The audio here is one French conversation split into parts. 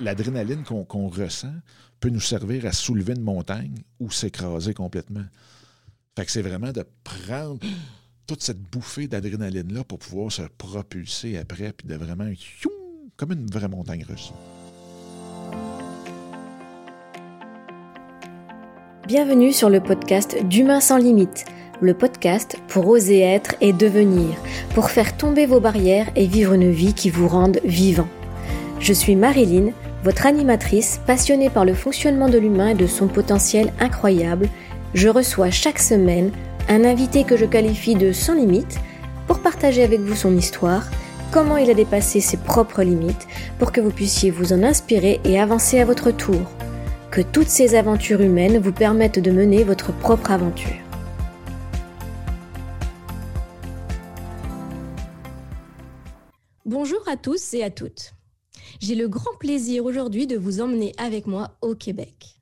l'adrénaline qu'on ressent peut nous servir à soulever une montagne ou s'écraser complètement. Fait que c'est vraiment de prendre toute cette bouffée d'adrénaline-là pour pouvoir se propulser après, puis de vraiment, comme une vraie montagne russe. Bienvenue sur le podcast d'Humain sans limite, le podcast pour oser être et devenir, pour faire tomber vos barrières et vivre une vie qui vous rende vivant. Je suis Marilyn, votre animatrice passionnée par le fonctionnement de l'humain et de son potentiel incroyable. Je reçois chaque semaine un invité que je qualifie de sans limite pour partager avec vous son histoire, comment il a dépassé ses propres limites, pour que vous puissiez vous en inspirer et avancer à votre tour que toutes ces aventures humaines vous permettent de mener votre propre aventure. Bonjour à tous et à toutes. J'ai le grand plaisir aujourd'hui de vous emmener avec moi au Québec.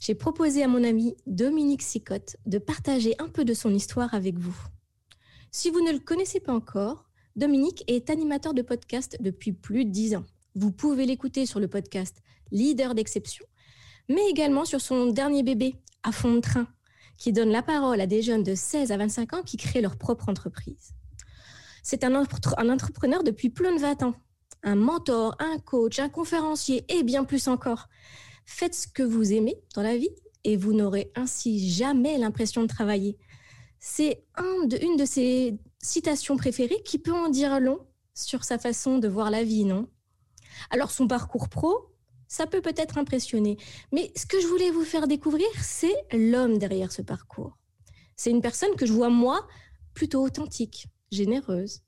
J'ai proposé à mon ami Dominique Sicotte de partager un peu de son histoire avec vous. Si vous ne le connaissez pas encore, Dominique est animateur de podcast depuis plus de dix ans. Vous pouvez l'écouter sur le podcast Leader d'exception mais également sur son dernier bébé, à fond de train, qui donne la parole à des jeunes de 16 à 25 ans qui créent leur propre entreprise. C'est un, entrepreneur depuis plus de 20 ans, un mentor, un coach, un conférencier et bien plus encore. Faites ce que vous aimez dans la vie et vous n'aurez ainsi jamais l'impression de travailler. C'est une de ses citations préférées qui peut en dire long sur sa façon de voir la vie, non? Alors son parcours pro, ça peut peut-être impressionner. Mais ce que je voulais vous faire découvrir, c'est l'homme derrière ce parcours. C'est une personne que je vois, moi, plutôt authentique, généreuse,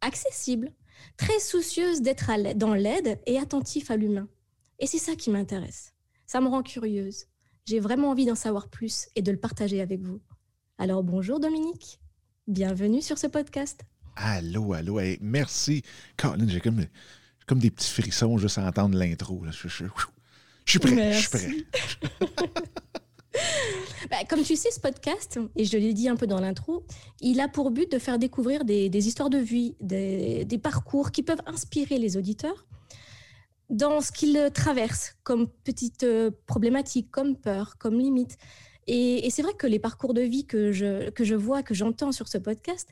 accessible, très soucieuse d'être dans l'aide et attentif à l'humain. Et c'est ça qui m'intéresse. Ça me rend curieuse. J'ai vraiment envie d'en savoir plus et de le partager avec vous. Alors bonjour Dominique, bienvenue sur ce podcast. Allô, allô, merci. Colin, j'ai comme comme des petits frissons juste à entendre l'intro. Je, suis prêt. Je suis prêt. Bah, comme tu sais, ce podcast, et je l'ai dit un peu dans l'intro, il a pour but de faire découvrir des, histoires de vie, des, parcours qui peuvent inspirer les auditeurs dans ce qu'ils traversent comme petites euh, problématiques, comme peur, comme limites. Et, et c'est vrai que les parcours de vie que je, que je vois, que j'entends sur ce podcast,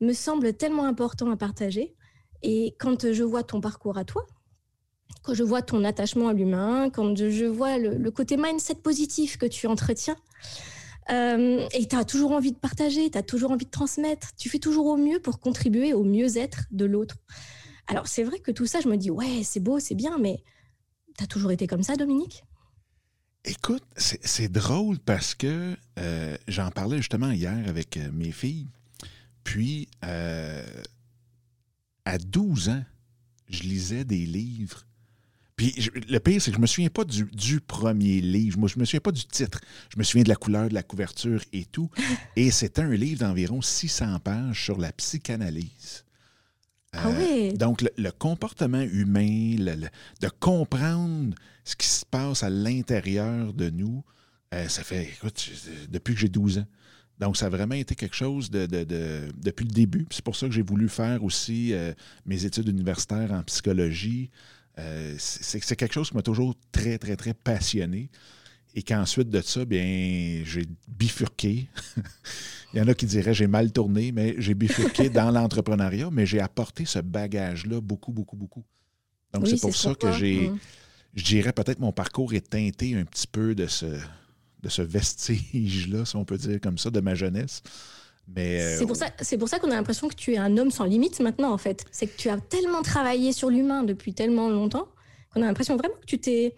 me semblent tellement importants à partager et quand je vois ton parcours à toi, quand je vois ton attachement à l'humain, quand je, vois le, côté mindset positif que tu entretiens, euh, et tu as toujours envie de partager, tu as toujours envie de transmettre, tu fais toujours au mieux pour contribuer au mieux-être de l'autre. Alors c'est vrai que tout ça, je me dis, ouais, c'est beau, c'est bien, mais tu as toujours été comme ça, Dominique? Écoute, c'est drôle parce que euh, j'en parlais justement hier avec euh, mes filles. Puis, à 12 ans, je lisais des livres. Puis le pire, c'est que je me souviens pas du, premier livre. Moi, je me souviens pas du titre. Je me souviens de la couleur, de la couverture et tout. Et c'était un livre d'environ 600 pages sur la psychanalyse. ah euh, oui. Donc, le, comportement humain, de comprendre ce qui se passe à l'intérieur de nous, euh, ça fait, écoute, depuis que j'ai 12 ans. Donc, ça a vraiment été quelque chose de, depuis le début. C'est pour ça que j'ai voulu faire aussi euh, mes études universitaires en psychologie. Euh, c'est quelque chose qui m'a toujours très, très, très passionné. Et qu'ensuite de ça, bien, j'ai bifurqué. Il y en a qui diraient j'ai mal tourné, mais j'ai bifurqué dans l'entrepreneuriat, mais j'ai apporté ce bagage-là beaucoup, beaucoup, beaucoup. Donc, c'est pour ça que j'ai, mm. je dirais peut-être mon parcours est teinté un petit peu de ce, de ce vestige-là, si on peut dire comme ça, de ma jeunesse. Mais euh, c'est pour ça, c'est pour ça qu'on a l'impression que tu es un homme sans limite maintenant, en fait. C'est que tu as tellement travaillé sur l'humain depuis tellement longtemps qu'on a l'impression vraiment que tu t'es,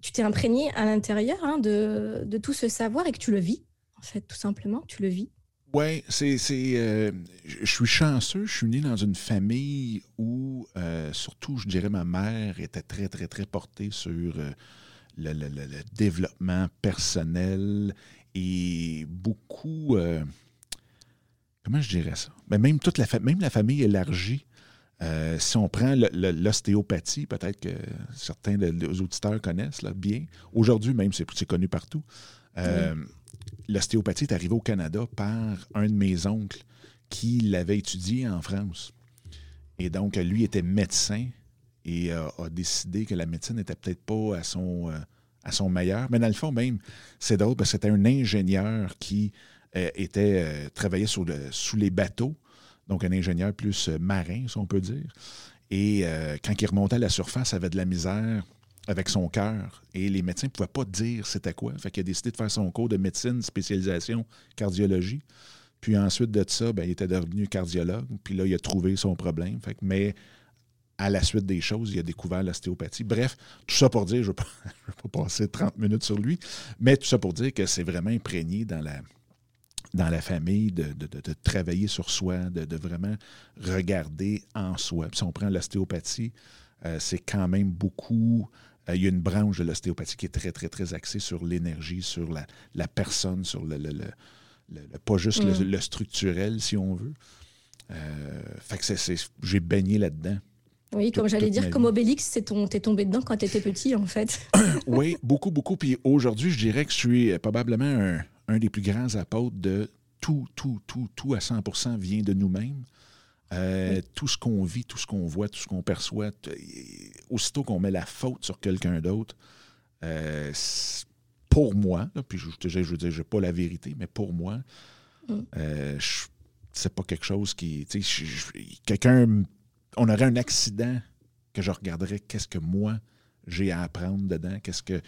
tu t'es imprégné à l'intérieur hein, de, de, tout ce savoir et que tu le vis, en fait, tout simplement, tu le vis. Oui, c'est, c'est euh, je suis chanceux. Je suis né dans une famille où, euh, surtout, je dirais, ma mère était très, très, très portée sur le, développement personnel et beaucoup. Euh, comment je dirais ça? Mais ben, même, toute la, même la famille élargie. Euh, si on prend l'ostéopathie, peut-être que certains des auditeurs connaissent là, bien. Aujourd'hui, même, c'est connu partout. Euh, l'ostéopathie est arrivée au Canada par un de mes oncles qui l'avait étudié en France. Et donc, lui était médecin et a décidé que la médecine n'était peut-être pas à son, à son meilleur. Mais dans le fond, même, c'est drôle parce que c'était un ingénieur qui était travaillait sous, les bateaux, donc un ingénieur plus marin, si on peut dire. Et quand il remontait à la surface, il avait de la misère avec son cœur et les médecins ne pouvaient pas dire c'était quoi. Fait qu'il a décidé de faire son cours de médecine, spécialisation cardiologie. Puis ensuite de ça, ben, il était devenu cardiologue. Puis là, il a trouvé son problème. Fait mais à la suite des choses, il a découvert l'ostéopathie. Bref, tout ça pour dire, je ne vais, pas passer 30 minutes sur lui, mais tout ça pour dire que c'est vraiment imprégné dans la, dans la famille de, travailler sur soi, de, vraiment regarder en soi. Puis si on prend l'ostéopathie, euh, c'est quand même beaucoup euh, il y a une branche de l'ostéopathie qui est très, très, très axée sur l'énergie, sur la, personne, sur le, pas juste mm. le, structurel, si on veut. Euh, fait que j'ai baigné là-dedans. Oui, comme j'allais dire, comme Obélix, t'es tombé dedans quand tu étais petit, en fait. oui, beaucoup, beaucoup. Puis aujourd'hui, je dirais que je suis probablement un, un des plus grands apôtres de tout, tout, tout, tout à 100% vient de nous-mêmes. Euh, tout ce qu'on vit, tout ce qu'on voit, tout ce qu'on perçoit, aussitôt qu'on met la faute sur quelqu'un d'autre, euh, pour moi, puis je, je, je veux dire, je n'ai pas la vérité, mais pour moi, mm. euh, c'est pas quelque chose qui. Quelqu'un. On aurait un accident que je regarderais qu'est-ce que moi j'ai à apprendre dedans, qu'est-ce que.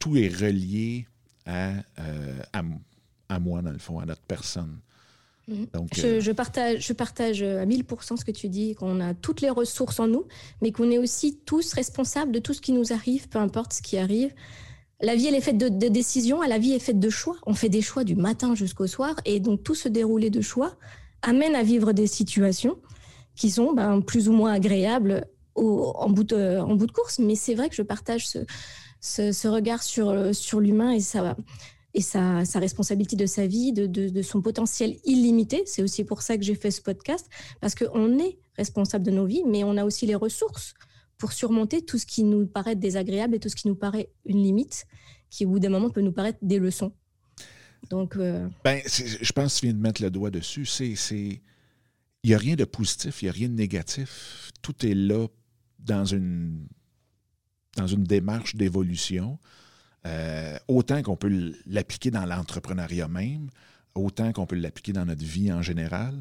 Tout est relié à, à, à moi, dans le fond, à notre personne. Mhm. Euh, je, partage, je partage à 1000% ce que tu dis, qu'on a toutes les ressources en nous, mais qu'on est aussi tous responsables de tout ce qui nous arrive, peu importe ce qui arrive. La vie, elle est faite de, décisions, la vie est faite de choix. On fait des choix du matin jusqu'au soir, et donc tout ce déroulé de choix amène à vivre des situations qui sont ben, plus ou moins agréables en, bout de, en bout de course. Mais c'est vrai que je partage ce, ce, regard sur, sur l'humain, et va et sa, responsabilité de sa vie, de, son potentiel illimité. C'est aussi pour ça que j'ai fait ce podcast, parce qu'on est responsable de nos vies, mais on a aussi les ressources pour surmonter tout ce qui nous paraît désagréable et tout ce qui nous paraît une limite, qui au bout d'un moment peut nous paraître des leçons. Donc, euh, ben, je pense que tu viens de mettre le doigt dessus. C'est, il n'y a rien de positif, il n'y a rien de négatif. Tout est là dans une, dans une démarche d'évolution. Euh, autant qu'on peut l'appliquer dans l'entrepreneuriat même, autant qu'on peut l'appliquer dans notre vie en général.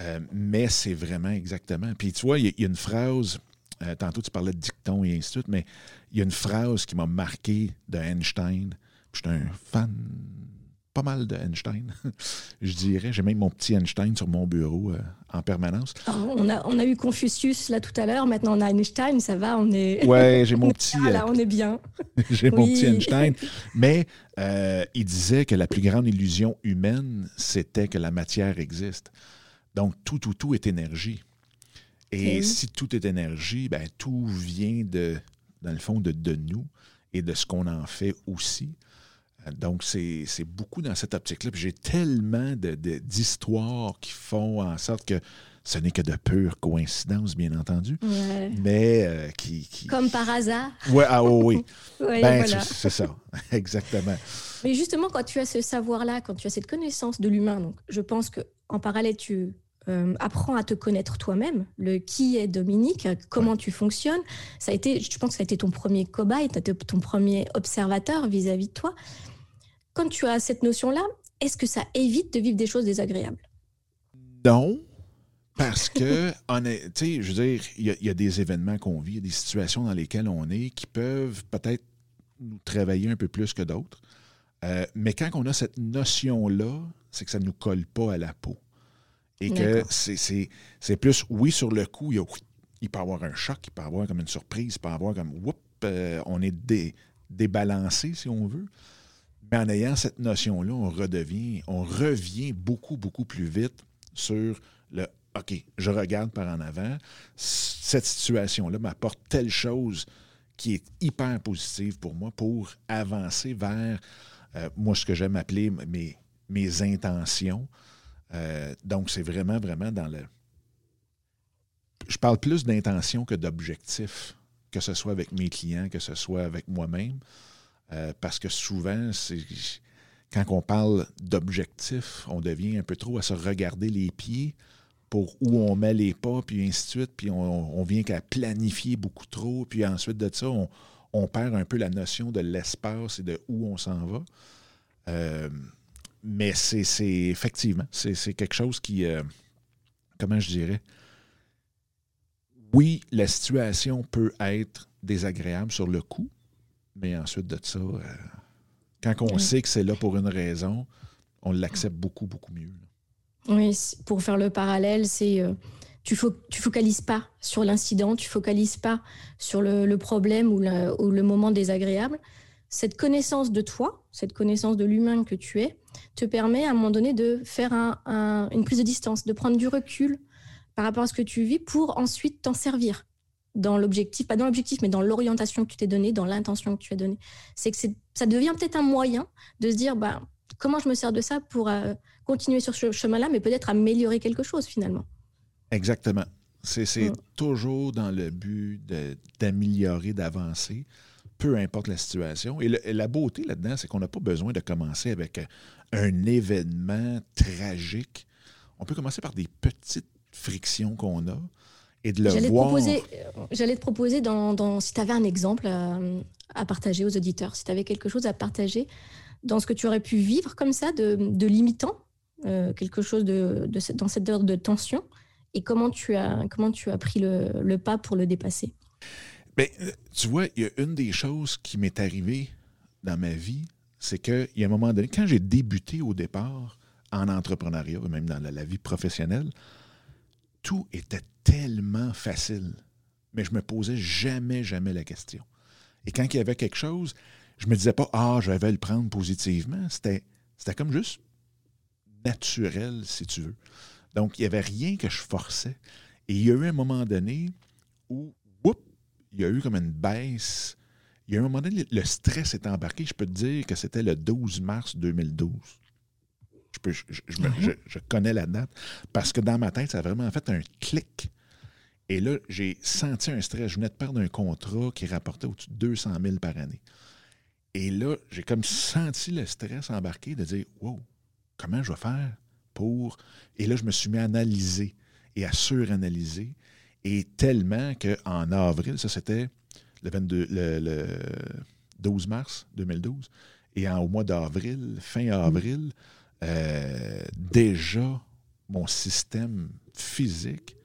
Euh, mais c'est vraiment exactement. Puis tu vois, il y, a une phrase, euh, tantôt tu parlais de dicton et ainsi de suite, mais il y a une phrase qui m'a marqué de Einstein. Je suis un fan pas mal de Einstein, je dirais. J'ai même mon petit Einstein sur mon bureau euh, en permanence. Ah, on, a, on a eu Confucius là tout à l'heure, maintenant on a Einstein, ça va, on est... Ouais, j'ai mon petit... Ah, là, on est bien. j'ai mon petit Einstein. Mais euh, il disait que la plus grande illusion humaine, c'était que la matière existe. Donc, tout, tout, tout est énergie. Et si tout est énergie, ben, tout vient de, dans le fond, de, de nous et de ce qu'on en fait aussi. Donc, c'est beaucoup dans cette optique-là. J'ai tellement d'histoires qui font en sorte que ce n'est que de pure coïncidence, bien entendu. Mais euh, qui, Comme par hasard. Ouais, ah, oh, oui, ben, C'est ça, exactement. Mais justement, quand tu as ce savoir-là, quand tu as cette connaissance de l'humain, donc je pense qu'en parallèle, tu euh, apprends à te connaître toi-même, le qui est Dominique, comment tu fonctionnes. Ça a été, je pense que ça a été ton premier cobaye, ton premier observateur vis à -vis de toi quand tu as cette notion-là, est-ce que ça évite de vivre des choses désagréables? Non, parce que, tu sais, je veux dire, il y, a des événements qu'on vit, il y a des situations dans lesquelles on est qui peuvent peut-être nous travailler un peu plus que d'autres. Euh, mais quand on a cette notion-là, c'est que ça ne nous colle pas à la peau. Et que c'est plus, oui, sur le coup, il, il, peut y avoir un choc, il peut y avoir comme une surprise, il peut y avoir comme, whoop, euh, on est débalancé, si on veut. Mais en ayant cette notion-là, on redevient, on revient beaucoup, beaucoup plus vite sur le OK, je regarde par en avant. Cette situation-là m'apporte telle chose qui est hyper positive pour moi pour avancer vers, euh, moi, ce que j'aime appeler mes, mes intentions. Euh, donc, c'est vraiment, vraiment dans le. Je parle plus d'intention que d'objectif, que ce soit avec mes clients, que ce soit avec moi-même. Euh, parce que souvent, quand on parle d'objectif, on devient un peu trop à se regarder les pieds pour où on met les pas, puis ainsi de suite, puis on, vient qu'à planifier beaucoup trop, puis ensuite de ça, on, perd un peu la notion de l'espace et de où on s'en va. Euh, mais c'est effectivement, c'est quelque chose qui, euh, comment je dirais, oui, la situation peut être désagréable sur le coup, mais ensuite de ça, euh, quand on sait que c'est là pour une raison, on l'accepte beaucoup, beaucoup mieux. Oui, pour faire le parallèle, c'est euh, tu, fo tu focalises pas sur l'incident, tu focalises pas sur le, problème ou, le moment désagréable. Cette connaissance de toi, cette connaissance de l'humain que tu es, te permet à un moment donné de faire une prise de distance, de prendre du recul par rapport à ce que tu vis pour ensuite t'en servir dans l'objectif, pas dans l'objectif, mais dans l'orientation que tu t'es donnée, dans l'intention que tu as donnée. C'est que ça devient peut-être un moyen de se dire, bah, comment je me sers de ça pour euh, continuer sur ce chemin-là, mais peut-être améliorer quelque chose finalement. Exactement. C'est toujours dans le but d'améliorer, d'avancer, peu importe la situation. Et, la beauté là-dedans, c'est qu'on n'a pas besoin de commencer avec euh, un événement tragique. On peut commencer par des petites frictions qu'on a et de le voir. Euh, j'allais te proposer, dans, si tu avais un exemple à partager aux auditeurs, si tu avais quelque chose à partager dans ce que tu aurais pu vivre comme ça, de, limitant, euh, quelque chose de, dans cette heure de tension, et comment tu as, comment tu as pris le, pas pour le dépasser? Bien, euh, tu vois, il y a une des choses qui m'est arrivée dans ma vie, c'est qu'il y a un moment donné, quand j'ai débuté au départ en entrepreneuriat, même dans la, vie professionnelle, tout était tellement facile, mais je me posais jamais, jamais la question. Et quand il y avait quelque chose, je me disais pas, ah, je vais le prendre positivement. C'était, c'était comme juste naturel, si tu veux. Donc, il n'y avait rien que je forçais. Et il y a eu un moment donné où, whoop, il y a eu comme une baisse. Il y a eu un moment donné, le stress est embarqué. Je peux te dire que c'était le 12 mars 2012. Je, je, je, connais la date parce que dans ma tête, ça a vraiment fait un clic. Et là, j'ai senti un stress. Je venais de perdre un contrat qui rapportait au-dessus de 200 000 par année. Et là, j'ai comme senti le stress embarqué de dire Wow, comment je vais faire pour? Et là, je me suis mis à analyser et à suranalyser. Et tellement qu'en avril, ça c'était le, 22, le, 12 mars 2012, et en, au mois d'avril, fin avril, euh, déjà, mon système physique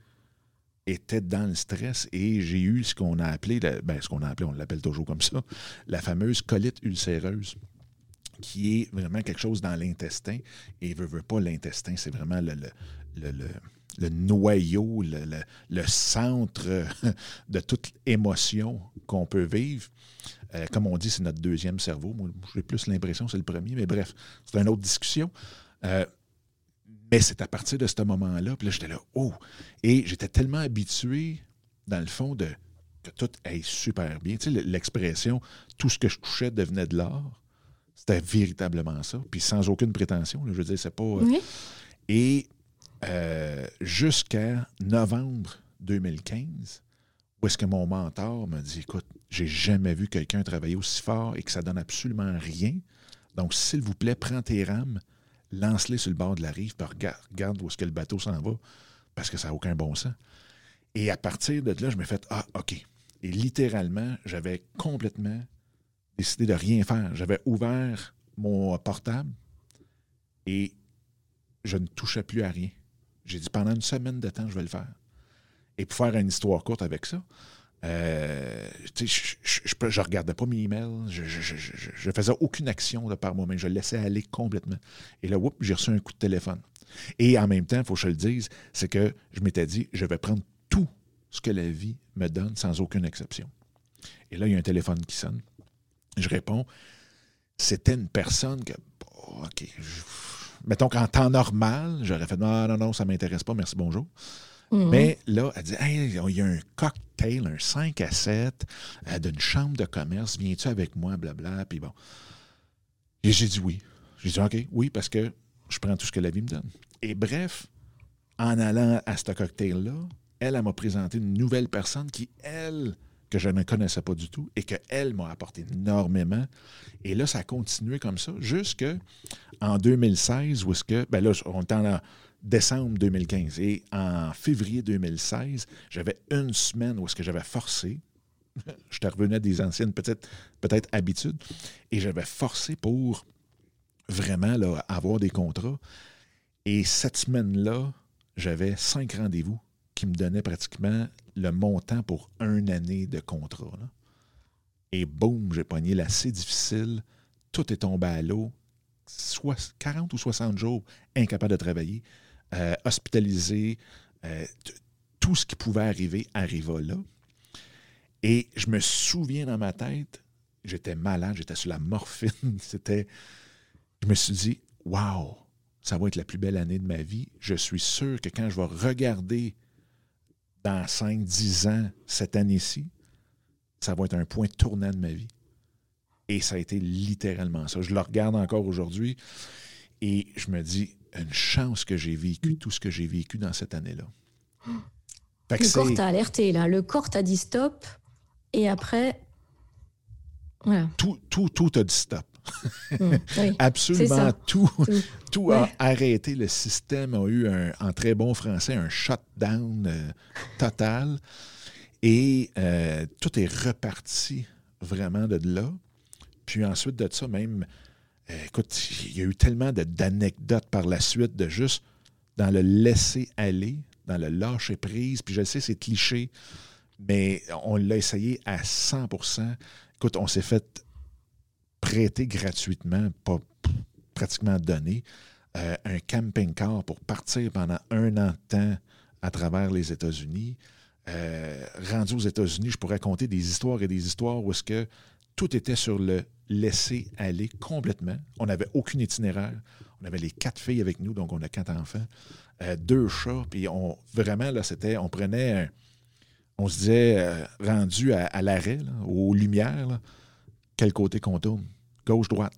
était dans le stress et j'ai eu ce qu'on a appelé, ben, ce qu'on a appelé, on l'appelle toujours comme ça, la fameuse colite ulcéreuse qui est vraiment quelque chose dans l'intestin. Et veut, veut pas l'intestin, c'est vraiment le, le, noyau, le, centre de toute émotion qu'on peut vivre. Euh, comme on dit, c'est notre deuxième cerveau. Moi, j'ai plus l'impression que c'est le premier, mais bref, c'est une autre discussion. Euh, mais c'est à partir de ce moment-là, puis là, j'étais là, oh! Et j'étais tellement habitué, dans le fond, de que tout aille super bien. Tu sais, l'expression tout ce que je touchais devenait de l'or. C'était véritablement ça. Puis sans aucune prétention. je veux dire, c'est pas. Euh, et euh, jusqu'à novembre 2015, où est-ce que mon mentor m'a dit Écoute, j'ai jamais vu quelqu'un travailler aussi fort et que ça donne absolument rien. Donc, s'il vous plaît, prends tes rames, lance-les sur le bord de la rive, puis regarde, où est-ce que le bateau s'en va, parce que ça n'a aucun bon sens. Et à partir de là, je me fait Ah, OK. Et littéralement, j'avais complètement décidé de rien faire. J'avais ouvert mon portable et je ne touchais plus à rien. J'ai dit pendant une semaine de temps, je vais le faire. Et pour faire une histoire courte avec ça, euh, je ne regardais pas mes emails, je ne faisais aucune action de par moi-même, je laissais aller complètement. Et là, j'ai reçu un coup de téléphone. Et en même temps, il faut que je le dise, c'est que je m'étais dit, je vais prendre tout ce que la vie me donne sans aucune exception. Et là, il y a un téléphone qui sonne. Je réponds. C'était une personne que, OK, mettons qu'en temps normal, j'aurais fait non, non, non, ça ne m'intéresse pas, merci, bonjour. Mhm. Mais là, elle dit il y a un cocktail, un 5 à 7 euh, d'une chambre de commerce, viens-tu avec moi, blabla. Puis bon. Et j'ai dit oui. J'ai dit OK, oui, parce que je prends tout ce que la vie me donne. Et bref, en allant à ce cocktail-là, elle, elle m'a présenté une nouvelle personne qui, elle, que je ne connaissais pas du tout et qu'elle m'a apporté énormément. Et là, ça a continué comme ça jusqu'en 2016 où est-ce que, ben là, on était décembre 2015. Et en février 2016, j'avais une semaine où est-ce que j'avais forcé. J'étais revenu à des anciennes peut-être peut habitudes. Et j'avais forcé pour vraiment avoir des contrats. Et cette semaine-là, j'avais cinq rendez-vous qui me donnaient pratiquement le montant pour une année de contrat. Et boum, j'ai pogné l'assez difficile. Tout est tombé à l'eau. 40 ou 60 jours incapable de travailler, euh, hospitalisé. Euh, tout ce qui pouvait arriver arriva là. Et je me souviens dans ma tête, j'étais malade, j'étais sur la morphine. C'était. Je me suis dit, waouh, ça va être la plus belle année de ma vie. Je suis sûr que quand je vais regarder dans 5-10 ans cette année-ci, ça va être un point tournant de ma vie. Et ça a été littéralement ça. Je le regarde encore aujourd'hui et je me dis, une chance que j'ai vécu tout ce que j'ai vécu dans cette année-là. Le corps t'a alerté, là. Le corps t'a dit stop. Et après, voilà. Tout, tout, tout a dit stop. Mm, Absolument tout. Tout, a arrêté. Le système a eu, un, en très bon français, un shutdown euh, total. Et euh, tout est reparti vraiment de là. Puis ensuite de ça, même, euh, écoute, il y a eu tellement d'anecdotes par la suite de juste dans le laisser aller, dans le lâcher prise. Puis je sais, c'est cliché, mais on l'a essayé à 100% Écoute, on s'est fait prêter gratuitement, pas pratiquement donné, euh, un camping-car pour partir pendant un an de temps à travers les États-Unis. Euh, rendu aux États-Unis, je pourrais raconter des histoires et des histoires où est-ce que tout était sur le laisser aller complètement. On n'avait aucun itinéraire. On avait les quatre filles avec nous, donc on a quatre enfants, euh, deux chats, puis on vraiment là, c'était, on prenait, on se disait rendu à, l'arrêt, aux lumières, quel côté qu'on tourne, gauche droite.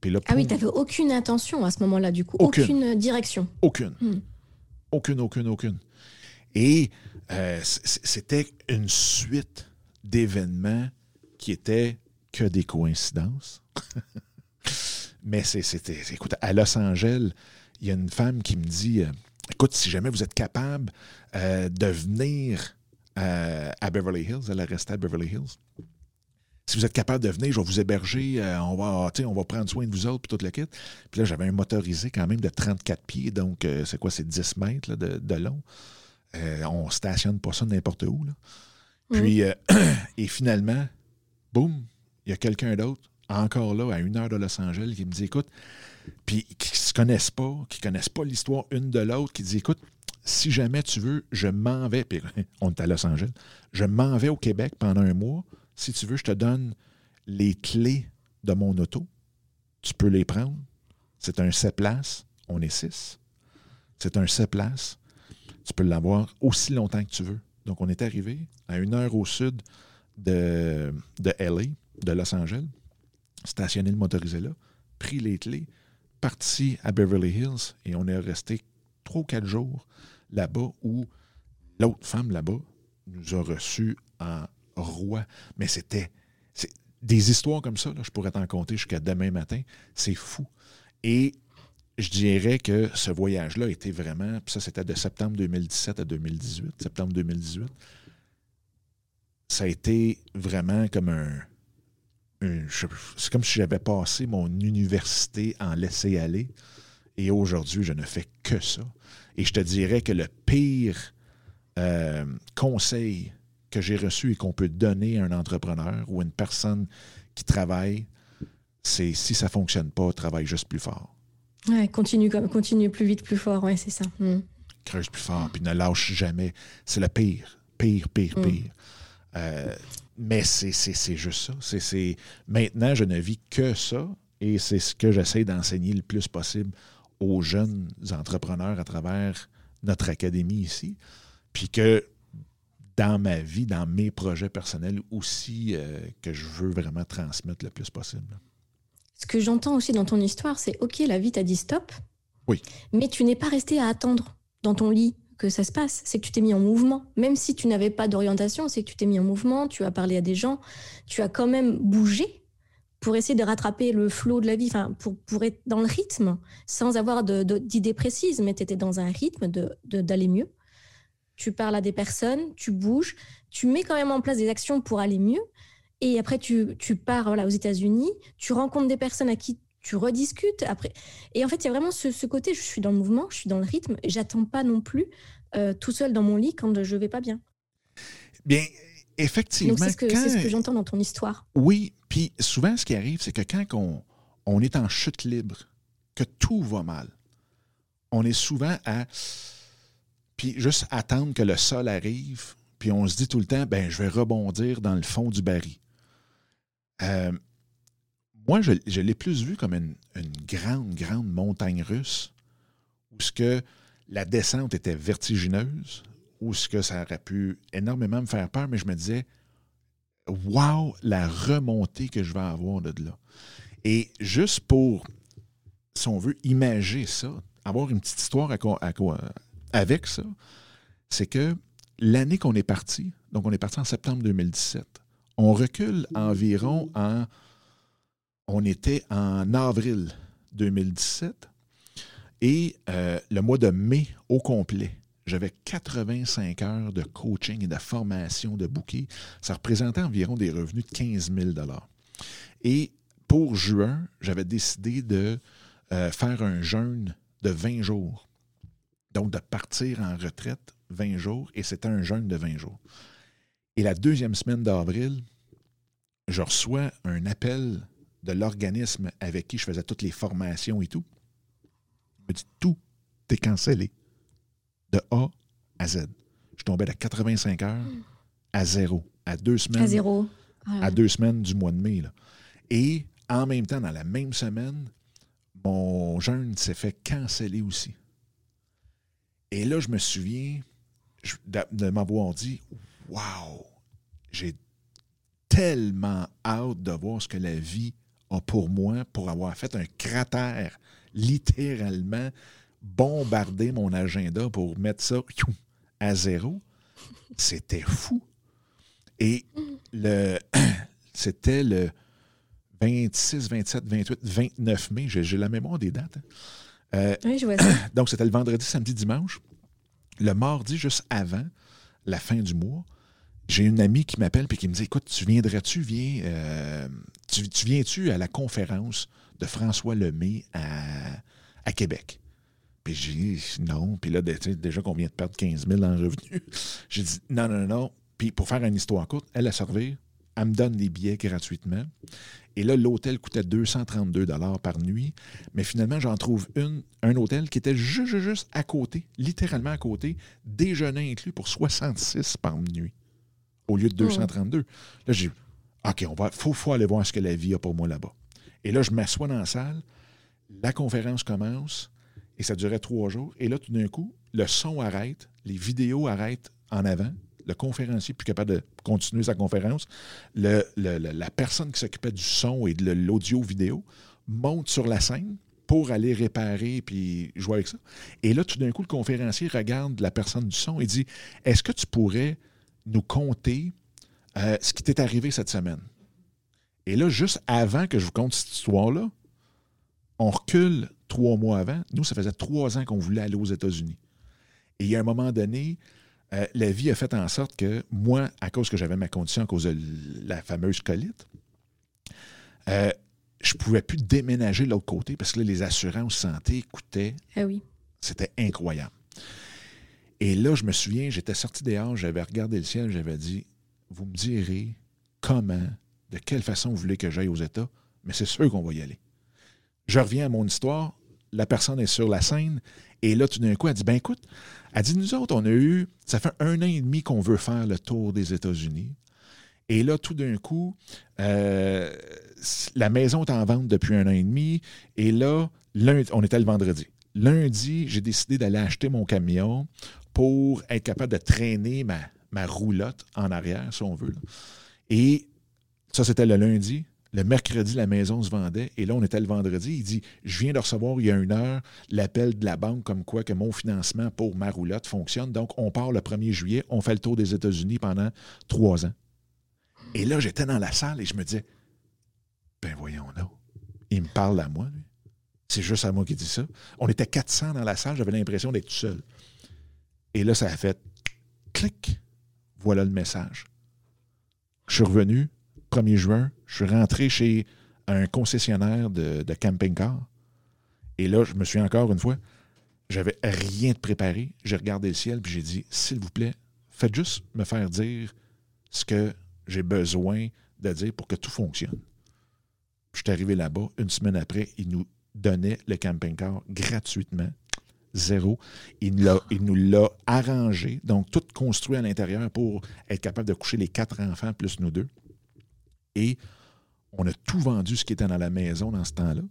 Puis là, ah oui, tu n'avais aucune intention à ce moment-là, du coup, aucune, direction. Aucune. Hmm. Aucune, aucune, aucune. Et euh, c'était une suite d'événements qui était que des coïncidences. Mais c'était, écoute, à Los Angeles, il y a une femme qui me dit euh, écoute, si jamais vous êtes capable euh, de venir à Beverly Hills, elle est restée à Beverly Hills. Si vous êtes capable de venir, je vais vous héberger, on, va, on va prendre soin de vous autres, puis toute la kit. Puis là, j'avais un motorisé quand même de 34 pieds, donc c'est quoi, c'est 10 mètres de, long. on stationne pas ça n'importe où. Puis, et finalement, boum, il y a quelqu'un d'autre, encore là, à une heure de Los Angeles, qui me dit écoute, puis qui ne se connaissent pas, qui ne connaissent pas l'histoire une de l'autre, qui dit écoute, si jamais tu veux, je m'en vais, puis on est à Los Angeles, je m'en vais au Québec pendant un mois. Si tu veux, je te donne les clés de mon auto. Tu peux les prendre. C'est un 7 places. On est 6. C'est un 7 places. Tu peux l'avoir aussi longtemps que tu veux. Donc, on est arrivé à une heure au sud de, de LA, de Los Angeles, stationné le motorisé là, pris les clés, parti à Beverly Hills et on est resté trois ou quatre jours là-bas où l'autre femme là-bas nous a reçus en roi. Mais c'était des histoires comme ça, je pourrais t'en compter jusqu'à demain matin. C'est fou. Et je dirais que ce voyage-là était vraiment, ça c'était de septembre 2017 à 2018, septembre 2018, ça a été vraiment comme un. c'est comme si j'avais passé mon université en laisser aller. Et aujourd'hui, je ne fais que ça. Et je te dirais que le pire euh, conseil que j'ai reçu et qu'on peut donner à un entrepreneur ou à une personne qui travaille, c'est si ça ne fonctionne pas, travaille juste plus fort. Ouais, continue, continue plus vite, plus fort, ouais, c'est ça. Mm. Creuse plus fort, puis ne lâche jamais. C'est le pire, pire, pire, mm. pire. Euh, mais c'est juste ça. C'est Maintenant, je ne vis que ça et c'est ce que j'essaie d'enseigner le plus possible aux jeunes entrepreneurs à travers notre académie ici. Puis que dans ma vie, dans mes projets personnels aussi, euh, que je veux vraiment transmettre le plus possible. Ce que j'entends aussi dans ton histoire, c'est OK, la vie t'a dit stop. Oui. Mais tu n'es pas resté à attendre dans ton lit que ça se passe, c'est que tu t'es mis en mouvement. Même si tu n'avais pas d'orientation, c'est que tu t'es mis en mouvement, tu as parlé à des gens, tu as quand même bougé pour essayer de rattraper le flot de la vie, enfin, pour, pour être dans le rythme, sans avoir d'idées précises, mais tu étais dans un rythme d'aller de, d'aller mieux. Tu parles à des personnes, tu bouges, tu mets quand même en place des actions pour aller mieux. Et après, tu, tu pars voilà, aux États-Unis, tu rencontres des personnes à qui tu rediscutes après. Et en fait, il y a vraiment ce, ce, côté, je suis dans le mouvement, je suis dans le rythme, j'attends pas non plus euh, tout seul dans mon lit quand je vais pas bien. Bien, effectivement. C'est ce que, que j'entends dans ton histoire. Oui, puis souvent, ce qui arrive, c'est que quand on, on est en chute libre, que tout va mal, on est souvent à. Puis juste attendre que le sol arrive, puis on se dit tout le temps, ben je vais rebondir dans le fond du baril. Euh, moi, je, l'ai plus vu comme une, grande, grande montagne russe, où la descente était vertigineuse, où ce que ça aurait pu énormément me faire peur, mais je me disais, wow, la remontée que je vais avoir de là. Et juste pour, si on veut imager ça, avoir une petite histoire à, avec ça, c'est que l'année qu'on est parti, donc on est parti en septembre 2017, on recule environ en, on était en avril 2017 et euh, le mois de mai au complet, j'avais 85 heures de coaching et de formation de bouquet. Ça représentait environ des revenus de 15 000 Et pour juin, j'avais décidé de euh, faire un jeûne de 20 jours. Donc, de partir en retraite 20 jours, et c'était un jeûne de 20 jours. Et la deuxième semaine d'avril, je reçois un appel de l'organisme avec qui je faisais toutes les formations et tout. Il me dit Tout est cancellé de A à Z. Je tombais à 85 heures à zéro, à deux semaines. À zéro. Ah à deux semaines du mois de mai. Et en même temps, dans la même semaine, mon jeûne s'est fait canceller aussi. Et là, je me souviens de m'avoir dit Waouh, j'ai tellement hâte de voir ce que la vie a pour moi pour avoir fait un cratère littéralement bombarder mon agenda pour mettre ça à zéro. C'était fou. Et le, c'était le 26, 27, 28, 29 mai. J'ai, la mémoire des dates. Hein. Euh, oui, je vois ça. Donc, c'était le vendredi, samedi, dimanche. Le mardi, juste avant la fin du mois, j'ai une amie qui m'appelle et qui me dit Écoute, tu viendrais-tu, viens, euh, tu, viens-tu à la conférence de François Lemay à, à Québec? Puis j'ai dit non. Puis là, déjà qu'on vient de perdre 15 000 en revenus, j'ai dit non, non, non. Puis pour faire une histoire courte, elle a servi, elle me donne les billets gratuitement. Et là, l'hôtel coûtait 232 par nuit. Mais finalement, j'en trouve une, un hôtel qui était juste, juste à côté, littéralement à côté, déjeuner inclus pour 66 par nuit, au lieu de 232. Là, j'ai OK, on va, faut, faut aller voir ce que la vie a pour moi là-bas. Et là, je m'assois dans la salle, la conférence commence, et ça durait trois jours. Et là, tout d'un coup, le son arrête, les vidéos arrêtent en avant. Le conférencier plus capable de continuer sa conférence. La personne qui s'occupait du son et de l'audio-vidéo monte sur la scène pour aller réparer puis jouer avec ça. Et là, tout d'un coup, le conférencier regarde la personne du son et dit Est-ce que tu pourrais nous conter euh, ce qui t'est arrivé cette semaine? Et là, juste avant que je vous conte cette histoire-là, on recule trois mois avant. Nous, ça faisait trois ans qu'on voulait aller aux États-Unis. Et il y a un moment donné, euh, la vie a fait en sorte que moi, à cause que j'avais ma condition, à cause de la fameuse colite, euh, je ne pouvais plus déménager de l'autre côté parce que les assurances santé coûtaient. Ah oui. C'était incroyable. Et là, je me souviens, j'étais sorti dehors, j'avais regardé le ciel, j'avais dit Vous me direz comment, de quelle façon vous voulez que j'aille aux États, mais c'est sûr qu'on va y aller. Je reviens à mon histoire. La personne est sur la scène. Et là, tout d'un coup, elle dit Ben écoute, elle dit Nous autres, on a eu. Ça fait un an et demi qu'on veut faire le tour des États-Unis. Et là, tout d'un coup, euh, la maison est en vente depuis un an et demi. Et là, lundi, on était le vendredi. Lundi, j'ai décidé d'aller acheter mon camion pour être capable de traîner ma, ma roulotte en arrière, si on veut. Et ça, c'était le lundi. Le mercredi, la maison se vendait et là, on était le vendredi. Il dit Je viens de recevoir il y a une heure l'appel de la banque comme quoi que mon financement pour ma roulotte fonctionne. Donc, on part le 1er juillet, on fait le tour des États-Unis pendant trois ans. Et là, j'étais dans la salle et je me disais Ben voyons là. Il me parle à moi, lui. C'est juste à moi qui dit ça. On était 400 dans la salle, j'avais l'impression d'être seul. Et là, ça a fait clic. Voilà le message. Je suis revenu, 1er juin, je suis rentré chez un concessionnaire de, camping-car. Et là, je me suis encore une fois, j'avais rien de préparé. J'ai regardé le ciel puis j'ai dit, s'il vous plaît, faites juste me faire dire ce que j'ai besoin de dire pour que tout fonctionne. Je suis arrivé là-bas, une semaine après, ils nous donnaient le camping-car gratuitement, zéro. Il, nous l'a arrangé, donc tout construit à l'intérieur pour être capable de coucher les quatre enfants plus nous deux. Et on a tout vendu ce qui était dans la maison dans ce temps-là,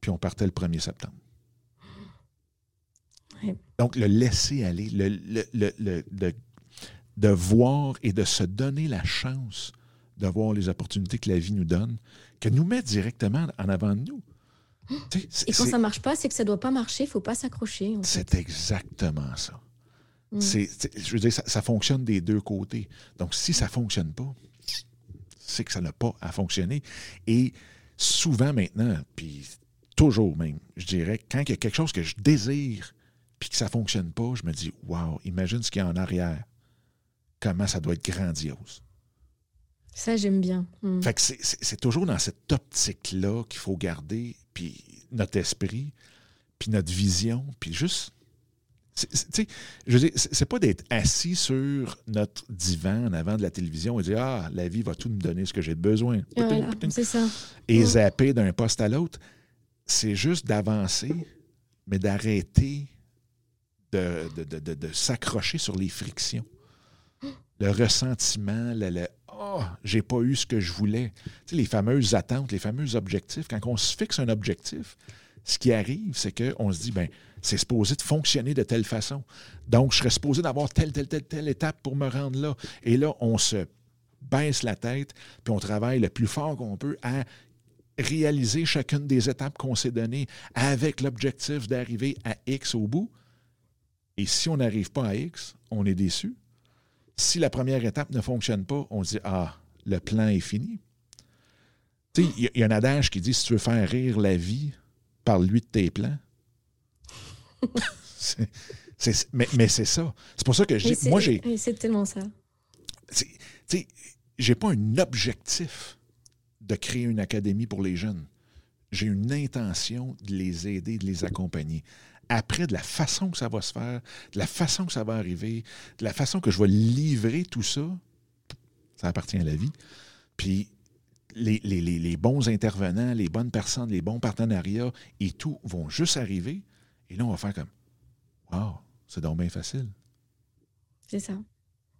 puis on partait le 1er septembre. Donc, le laisser aller, le, de voir et de se donner la chance de voir les opportunités que la vie nous donne, que nous met directement en avant de nous. Et quand ça ne marche pas, c'est que ça ne doit pas marcher, il ne faut pas s'accrocher. C'est exactement ça. Mm. je veux dire, ça, fonctionne des deux côtés. Donc, si ça ne fonctionne pas, c'est que ça n'a pas à fonctionner. Et souvent maintenant, puis toujours même, je dirais, quand il y a quelque chose que je désire, puis que ça ne fonctionne pas, je me dis, wow, imagine ce qu'il y a en arrière. Comment ça doit être grandiose. Ça, j'aime bien. Mm. Fait que c'est toujours dans cette optique-là qu'il faut garder, puis notre esprit, puis notre vision, puis juste. Tu je veux dire, c'est pas d'être assis sur notre divan en avant de la télévision et dire Ah, la vie va tout me donner ce que j'ai besoin. c'est ça. Et mm. zapper d'un poste à l'autre. C'est juste d'avancer, mais d'arrêter de, de, s'accrocher sur les frictions. Le ressentiment, le, oh, j'ai pas eu ce que je voulais. Tu sais, les fameuses attentes, les fameux objectifs. Quand on se fixe un objectif, ce qui arrive, c'est qu'on se dit, ben, c'est supposé de fonctionner de telle façon. Donc, je serais supposé d'avoir telle, telle, telle, telle étape pour me rendre là. Et là, on se baisse la tête, puis on travaille le plus fort qu'on peut à réaliser chacune des étapes qu'on s'est données avec l'objectif d'arriver à X au bout. Et si on n'arrive pas à X, on est déçu. Si la première étape ne fonctionne pas, on dit Ah, le plan est fini. Tu sais, il y, a un adage qui dit si tu veux faire rire la vie, parle-lui de tes plans. Mais, c'est ça. C'est pour ça que je dis. Moi, j'ai. C'est tellement ça. Tu sais, j'ai pas un objectif de créer une académie pour les jeunes. J'ai une intention de les aider, de les accompagner après, de la façon que ça va se faire, de la façon que ça va arriver, de la façon que je vais livrer tout ça, ça appartient à la vie. Puis les, bons intervenants, les bonnes personnes, les bons partenariats et tout vont juste arriver. Et là, on va faire comme Wow, c'est donc bien facile. C'est ça.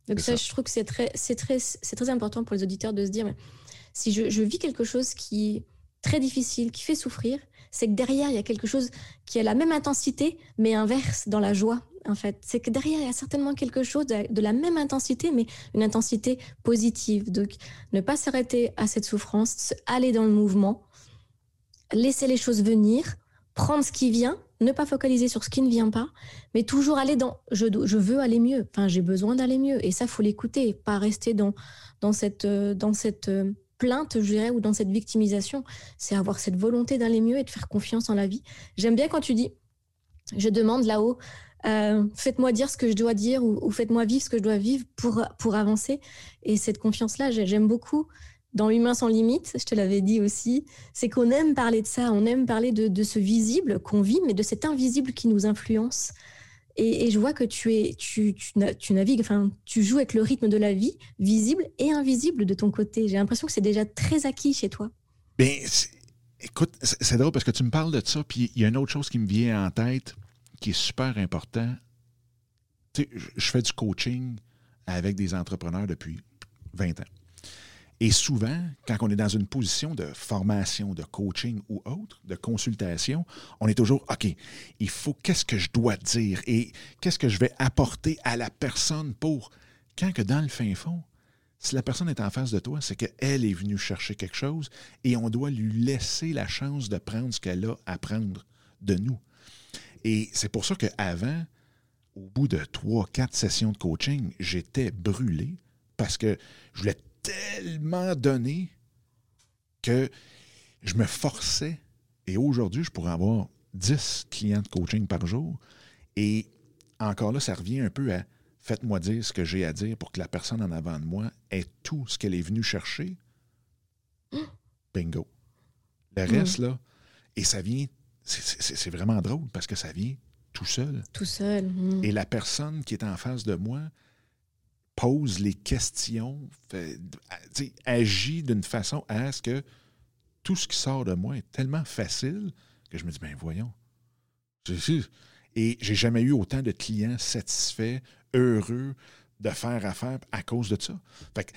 Donc ça, je trouve que c'est très, c'est très, c'est très important pour les auditeurs de se dire, si je, je vis quelque chose qui est très difficile, qui fait souffrir, c'est que derrière, il y a quelque chose qui a la même intensité, mais inverse dans la joie, en fait. C'est que derrière, il y a certainement quelque chose de, la même intensité, mais une intensité positive. Donc, ne pas s'arrêter à cette souffrance, aller dans le mouvement, laisser les choses venir, prendre ce qui vient, ne pas focaliser sur ce qui ne vient pas, mais toujours aller dans je, veux aller mieux, enfin j'ai besoin d'aller mieux. Et ça, faut l'écouter, pas rester dans, cette, euh, dans cette euh, plainte, je dirais, ou dans cette victimisation. C'est avoir cette volonté d'aller mieux et de faire confiance en la vie. J'aime bien quand tu dis, je demande là-haut, euh, faites-moi dire ce que je dois dire ou, faites-moi vivre ce que je dois vivre pour, pour avancer. Et cette confiance-là, j'aime beaucoup. Dans Humain sans limite, je te l'avais dit aussi, c'est qu'on aime parler de ça, on aime parler de, ce visible qu'on vit, mais de cet invisible qui nous influence. Et, je vois que tu, es, tu, navigues, enfin, tu joues avec le rythme de la vie, visible et invisible de ton côté. J'ai l'impression que c'est déjà très acquis chez toi. Bien, écoute, c'est drôle parce que tu me parles de ça, puis il y a une autre chose qui me vient en tête qui est super important. Tu sais, je fais du coaching avec des entrepreneurs depuis 20 ans. Et souvent, quand on est dans une position de formation, de coaching ou autre, de consultation, on est toujours, OK, il faut qu'est-ce que je dois dire et qu'est-ce que je vais apporter à la personne pour, quand que dans le fin fond, si la personne est en face de toi, c'est qu'elle est venue chercher quelque chose et on doit lui laisser la chance de prendre ce qu'elle a à prendre de nous. Et c'est pour ça qu'avant, au bout de trois, quatre sessions de coaching, j'étais brûlé parce que je voulais tellement donné que je me forçais, et aujourd'hui, je pourrais avoir 10 clients de coaching par jour. Et encore là, ça revient un peu à faites-moi dire ce que j'ai à dire pour que la personne en avant de moi ait tout ce qu'elle est venue chercher. Bingo. Le reste, là, et ça vient, c'est vraiment drôle parce que ça vient tout seul. Tout seul. Mm. Et la personne qui est en face de moi pose les questions, agit d'une façon à ce que tout ce qui sort de moi est tellement facile que je me dis, ben voyons. Et j'ai jamais eu autant de clients satisfaits, heureux de faire affaire à cause de ça. Fait que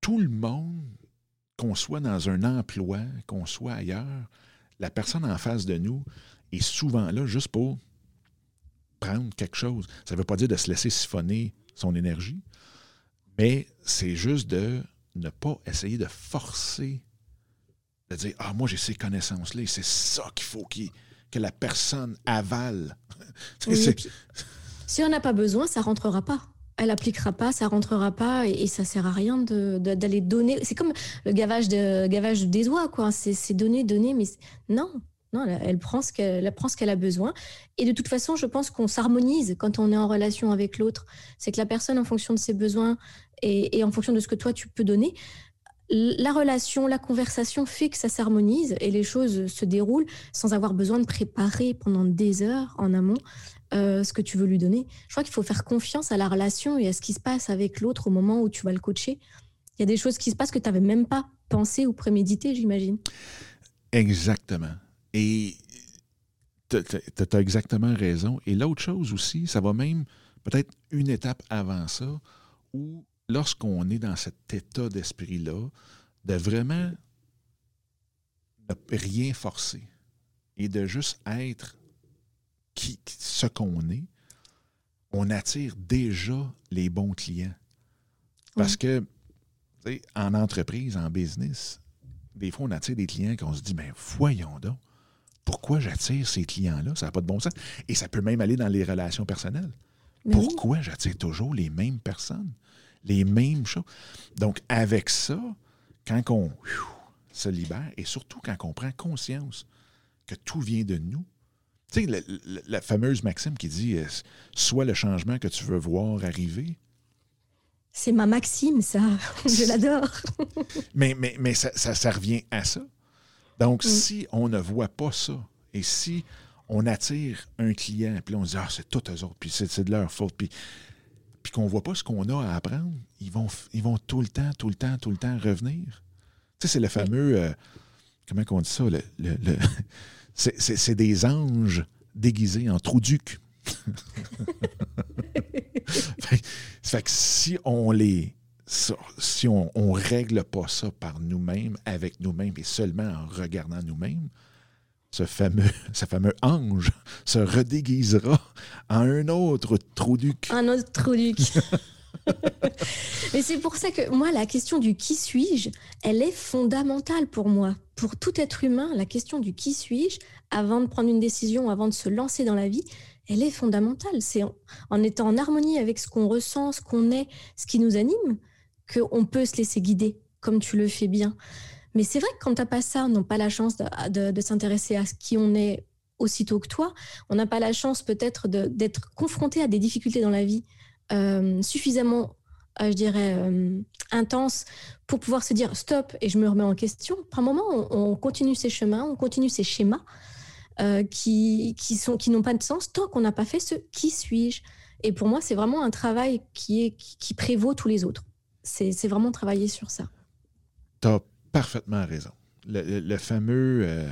tout le monde, qu'on soit dans un emploi, qu'on soit ailleurs, la personne en face de nous est souvent là juste pour prendre quelque chose. Ça ne veut pas dire de se laisser siphonner son énergie, mais c'est juste de ne pas essayer de forcer, de dire Ah, moi j'ai ces connaissances-là et c'est ça qu'il faut que la personne avale. si on n'a pas besoin, ça ne rentrera pas elle appliquera pas, ça rentrera pas et, ça sert à rien d'aller donner. C'est comme le gavage, de, gavage des oies, quoi. C'est donner, donner, mais non. Non, elle, prend ce qu'elle prend ce qu'elle a besoin. Et de toute façon, je pense qu'on s'harmonise quand on est en relation avec l'autre. C'est que la personne, en fonction de ses besoins et, en fonction de ce que toi tu peux donner, la relation, la conversation fait que ça s'harmonise et les choses se déroulent sans avoir besoin de préparer pendant des heures en amont euh, ce que tu veux lui donner. Je crois qu'il faut faire confiance à la relation et à ce qui se passe avec l'autre au moment où tu vas le coacher. Il y a des choses qui se passent que tu n'avais même pas pensé ou prémédité, j'imagine. Exactement. Et tu as exactement raison. Et l'autre chose aussi, ça va même peut-être une étape avant ça, où lorsqu'on est dans cet état d'esprit-là, de vraiment ne rien forcer et de juste être ce qu'on est, on attire déjà les bons clients. Parce que, en entreprise, en business, des fois, on attire des clients qu'on se dit, mais ben, voyons donc, pourquoi j'attire ces clients-là? Ça n'a pas de bon sens. Et ça peut même aller dans les relations personnelles. pourquoi j'attire toujours les mêmes personnes, les mêmes choses? Donc, avec ça, quand on se libère, et surtout quand on prend conscience que tout vient de nous, tu sais, la, fameuse maxime qui dit euh, Soit le changement que tu veux voir arriver. C'est ma maxime, ça. Je l'adore. mais mais, mais ça, ça, revient à ça. Donc, mm. si on ne voit pas ça, et si on attire un client, puis on se dit Ah, c'est tout eux autres, puis c'est de leur faute, puis, puis qu'on ne voit pas ce qu'on a à apprendre, ils vont, ils vont tout le temps, tout le temps, tout le temps revenir. Tu sais, c'est le fameux. Euh, comment on dit ça? le, c'est des anges déguisés en trou-duc. fait, que si on les si on ne règle pas ça par nous-mêmes, avec nous-mêmes et seulement en regardant nous-mêmes, ce fameux, ce fameux ange se redéguisera en un autre trou-duc. Un autre trou-duc. Mais c'est pour ça que moi, la question du qui suis-je, elle est fondamentale pour moi. Pour tout être humain, la question du qui suis-je, avant de prendre une décision, avant de se lancer dans la vie, elle est fondamentale. C'est en, étant en harmonie avec ce qu'on ressent, ce qu'on est, ce qui nous anime, qu'on peut se laisser guider, comme tu le fais bien. Mais c'est vrai que quand tu n'as pas ça, on n'a pas la chance de s'intéresser à qui on est aussitôt que toi. On n'a pas la chance peut-être d'être confronté à des difficultés dans la vie euh, suffisamment, euh, je dirais, euh, intense pour pouvoir se dire stop et je me remets en question. Par moment, on, continue ces chemins, on continue ces schémas qui, qui, qui n'ont pas de sens tant qu'on n'a pas fait ce qui suis-je? Et pour moi, c'est vraiment un travail qui, prévaut tous les autres. C'est vraiment travailler sur ça. Tu as parfaitement raison. Le, fameux,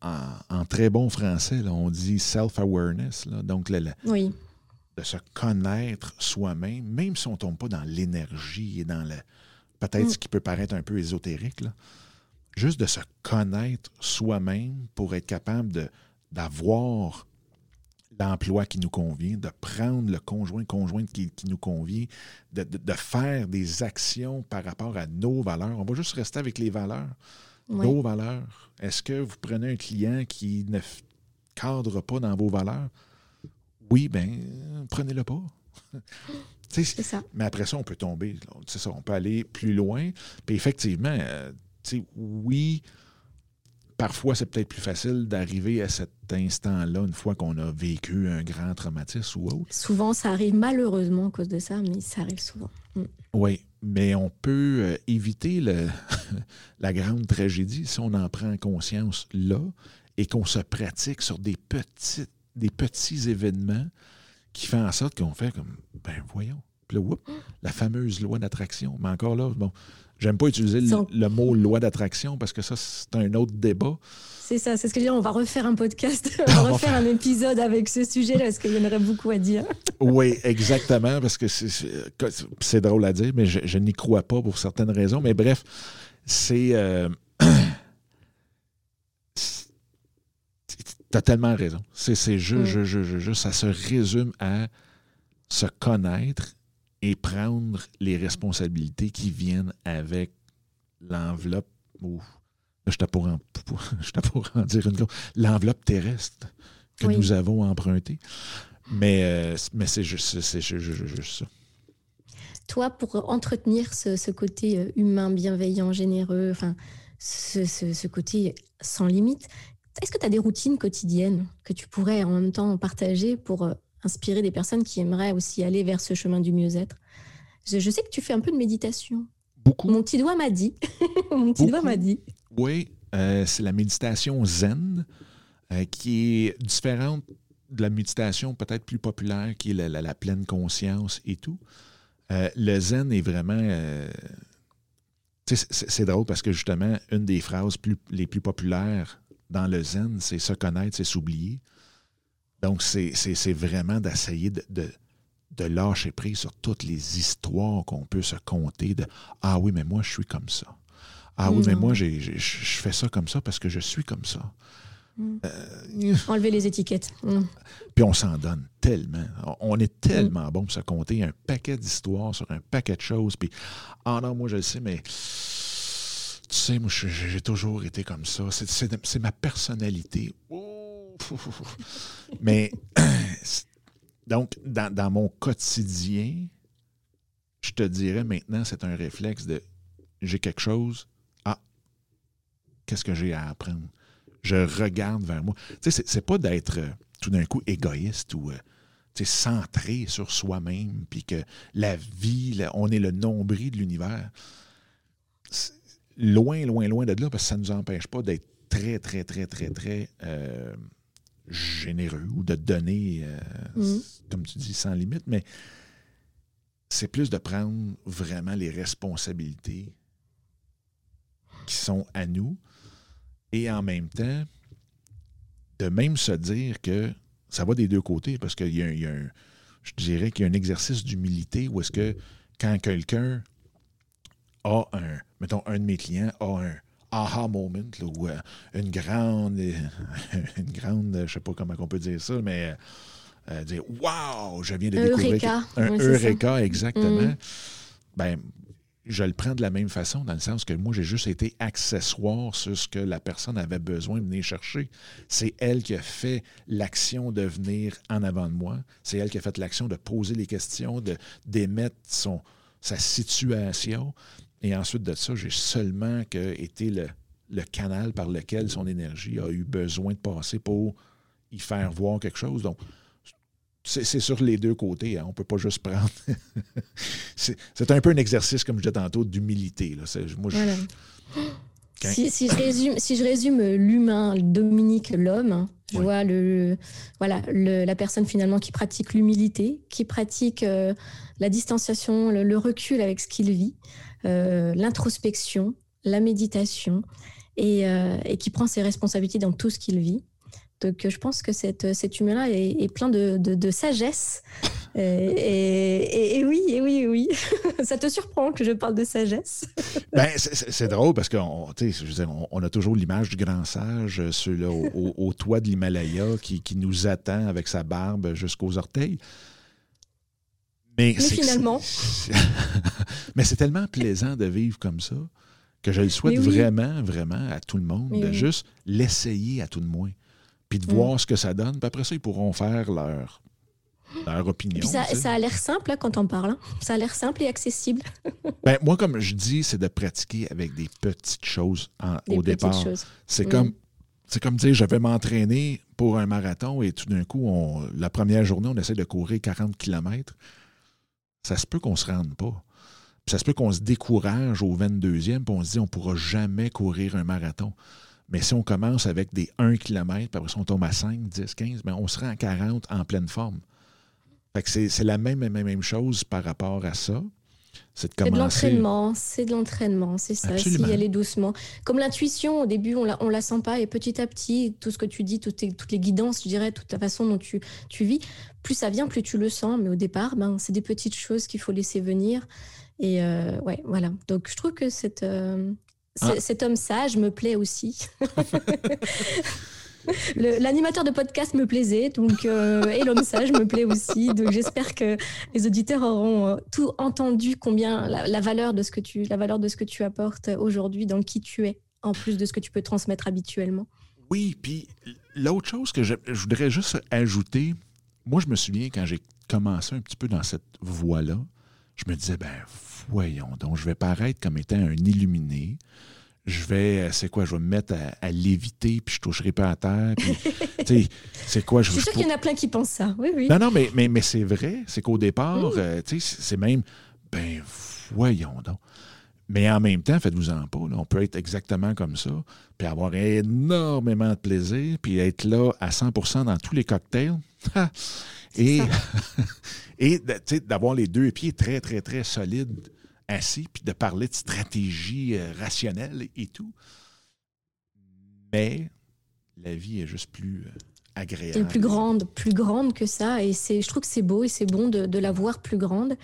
en, très bon français, là, on dit self-awareness. Donc, le, oui de se connaître soi-même, même si on ne tombe pas dans l'énergie et dans le peut-être mm. ce qui peut paraître un peu ésotérique, juste de se connaître soi-même pour être capable de, d'avoir l'emploi qui nous convient, de prendre le conjoint, conjointe qui, qui nous convient, de, de, faire des actions par rapport à nos valeurs. On va juste rester avec les valeurs. Nos valeurs. Est-ce que vous prenez un client qui ne cadre pas dans vos valeurs? oui, ben prenez-le pas. c'est ça. Mais après ça, on peut tomber. C'est ça, on peut aller plus loin. Puis effectivement, euh, oui, parfois, c'est peut-être plus facile d'arriver à cet instant-là une fois qu'on a vécu un grand traumatisme ou autre. Souvent, ça arrive malheureusement à cause de ça, mais ça arrive souvent. Mm. Oui, mais on peut euh, éviter le, la grande tragédie si on en prend conscience là et qu'on se pratique sur des, petites, des petits événements qui font en sorte qu'on fait comme, ben voyons. Puis là, la fameuse loi d'attraction. Mais encore là, bon, J'aime pas utiliser le, mot loi d'attraction parce que ça, c'est un autre débat. C'est ça, c'est ce que je dis. On va refaire un podcast, on va refaire un épisode avec ce sujet-là parce qu'il y en aurait beaucoup à dire. oui, exactement, parce que c'est drôle à dire, mais je, n'y crois pas pour certaines raisons. Mais bref, c'est. Euh, tu as tellement raison. C'est juste, mm. ça se résume à se connaître et prendre les responsabilités qui viennent avec l'enveloppe. je t'ai pour, en, en dire une L'enveloppe terrestre que nous avons empruntée. Mais, euh, mais c'est juste, ça. Toi, pour entretenir ce, côté euh, humain, bienveillant, généreux, enfin, ce, ce côté sans limite, est-ce que tu as des routines quotidiennes que tu pourrais en même temps partager pour euh, inspirer des personnes qui aimeraient aussi aller vers ce chemin du mieux-être. Je, sais que tu fais un peu de méditation. Beaucoup. Mon petit doigt m'a dit. Mon petit doigt m'a dit. Oui, euh, c'est la méditation zen euh, qui est différente de la méditation peut-être plus populaire qui est la, pleine conscience et tout. Euh, le zen est vraiment... c'est drôle parce que justement, une des phrases les plus populaires dans le zen, c'est se connaître, c'est s'oublier. Donc, c'est vraiment d'essayer de, de, lâcher prise sur toutes les histoires qu'on peut se compter de Ah oui, mais moi, je suis comme ça. Ah oui, mais moi, je fais ça comme ça parce que je suis comme ça. Mm. Euh, Enlever les étiquettes. Mm. Puis on s'en donne tellement. On est tellement bon pour se compter un paquet d'histoires sur un paquet de choses. Puis, ah non, moi je le sais, mais tu sais, moi j'ai toujours été comme ça. C'est ma personnalité. Mais donc, dans, mon quotidien, je te dirais maintenant, c'est un réflexe de j'ai quelque chose, ah, qu'est-ce que j'ai à apprendre? Je regarde vers moi. Tu sais, c'est pas d'être euh, tout d'un coup égoïste ou euh, centré sur soi-même, puis que la vie, on est le nombril de l'univers. Loin, loin, loin de là, parce que ça ne nous empêche pas d'être très, très, très, très, très euh, généreux ou de donner, euh, mm. comme tu dis, sans limite, mais c'est plus de prendre vraiment les responsabilités qui sont à nous et en même temps de même se dire que ça va des deux côtés parce qu'il y, y, a un, je dirais qu'il y a un exercice d'humilité où est-ce que quand quelqu'un a un, mettons, un de mes clients a un, aha moment, ou euh, une grande, une grande, je sais pas comment on peut dire ça, mais euh, dire Wow, je viens de découvrir un Eureka, exactement. Mm. Ben, je le prends de la même façon, dans le sens que moi, j'ai juste été accessoire sur ce que la personne avait besoin de venir chercher. C'est elle qui a fait l'action de venir en avant de moi. C'est elle qui a fait l'action de poser les questions, de d'émettre son, sa situation. Et ensuite de ça, j'ai seulement été le, canal par lequel son énergie a eu besoin de passer pour y faire voir quelque chose. Donc, c'est sur les deux côtés. Hein. On ne peut pas juste prendre. c'est un peu un exercice, comme je disais tantôt, d'humilité. Voilà. Si, je résume, si je résume l'humain, Dominique, l'homme, hein, je vois le, voilà, la personne finalement qui pratique l'humilité, qui pratique euh, la distanciation, le, recul avec ce qu'il vit, euh, l'introspection, la méditation euh, et, qui prend ses responsabilités dans tout ce qu'il vit. Donc je pense que cette, cet humain-là est, plein de, sagesse. Et, oui, et oui, oui. Ça te surprend que je parle de sagesse ben, C'est drôle parce qu'on on, a toujours l'image du grand sage au, toit de l'Himalaya qui, qui, nous attend avec sa barbe jusqu'aux orteils. Mais, finalement. Mais c'est tellement plaisant de vivre comme ça que je le souhaite vraiment, vraiment à tout le monde, de juste l'essayer à tout le moins, puis de mm. voir ce que ça donne. Puis après ça, ils pourront faire leur, leur opinion. ça, ça, a l'air simple hein, quand on parle. Hein. Ça a l'air simple et accessible. ben, moi, comme je dis, c'est de pratiquer avec des petites choses au départ. C'est mm. comme c'est comme dire, je vais m'entraîner pour un marathon et tout d'un coup, on, la première journée, on essaie de courir 40 km. Ça se peut qu'on ne se rende pas. Puis ça se peut qu'on se décourage au 22e, puis on se dit, on ne pourra jamais courir un marathon. Mais si on commence avec des 1 km, puis après ça, on tombe à 5, 10, 15, bien, on sera à 40 en pleine forme. Fait que c'est la même, même, même chose par rapport à ça. C'est de, l'entraînement, c'est de l'entraînement, c'est ça, s'y aller doucement. Comme l'intuition, au début, on la, on la sent pas, et petit à petit, tout ce que tu dis, toutes, toutes les guidances, je dirais, toute la façon dont tu, tu vis, plus ça vient, plus tu le sens. Mais au départ, ben, c'est des petites choses qu'il faut laisser venir. Et euh, ouais, voilà. Donc, je trouve que cette, euh, ah. cet homme sage me plaît aussi. L'animateur de podcast me plaisait, donc euh, et l'homme sage me plaît aussi. Donc j'espère que les auditeurs auront euh, tout entendu combien la, valeur de ce que tu la valeur de ce que tu apportes aujourd'hui dans qui tu es, en plus de ce que tu peux transmettre habituellement. Oui, puis l'autre chose que je, voudrais juste ajouter, moi je me souviens quand j'ai commencé un petit peu dans cette voie-là, je me disais ben voyons donc, je vais paraître comme étant un illuminé je vais, euh, c'est quoi, je vais me mettre à, léviter, puis je toucherai pas à terre. Puis, c'est quoi, je, suis sûr qu'il y en a plein qui pensent ça. Oui, oui. Non, non, mais, mais, mais c'est vrai. C'est qu'au départ, euh, c'est même, ben, voyons donc. Mais en même temps, faites-vous-en pas. on peut être exactement comme ça, puis avoir énormément de plaisir, puis être là à 100% dans tous les cocktails. et et d'avoir les deux pieds très, très, très solides assis puis de parler de stratégie euh, rationnelle et tout. Mais la vie est juste plus euh, agréable. Elle est plus grande, plus grande que ça. Et je trouve que c'est beau et c'est bon de, la voir plus grande.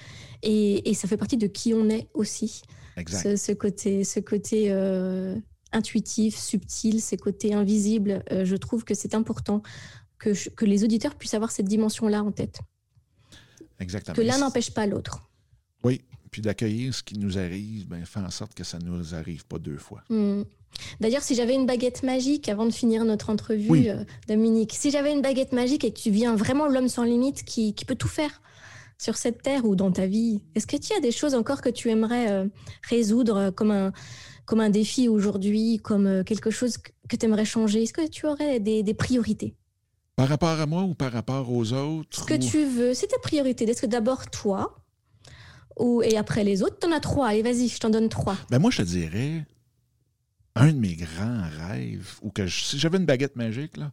Et, ça fait partie de qui on est aussi. Exact. Ce, côté, ce côté euh, intuitif, subtil, ces côtés invisibles, je trouve que c'est important que, que les auditeurs puissent avoir cette dimension-là en tête. Exactement. Que l'un n'empêche pas l'autre. Oui, puis d'accueillir ce qui nous arrive, ben, fait en sorte que ça ne nous arrive pas deux fois. Hmm. D'ailleurs, si j'avais une baguette magique, avant de finir notre entrevue, euh, Dominique, si j'avais une baguette magique et que tu viens vraiment l'homme sans limite qui, peut tout faire sur cette terre ou dans ta vie, est-ce que tu as des choses encore que tu aimerais euh, résoudre comme un, comme un défi aujourd'hui, comme euh, quelque chose que tu aimerais changer? Est-ce que tu aurais des, des, priorités? Par rapport à moi ou par rapport aux autres Ce que tu veux, c'est ta priorité. Est-ce que d'abord toi, ou, et après les autres, tu en as trois. Allez, vas-y, je t'en donne trois. Ben moi, je te dirais, un de mes grands rêves, ou que si j'avais une baguette magique, là,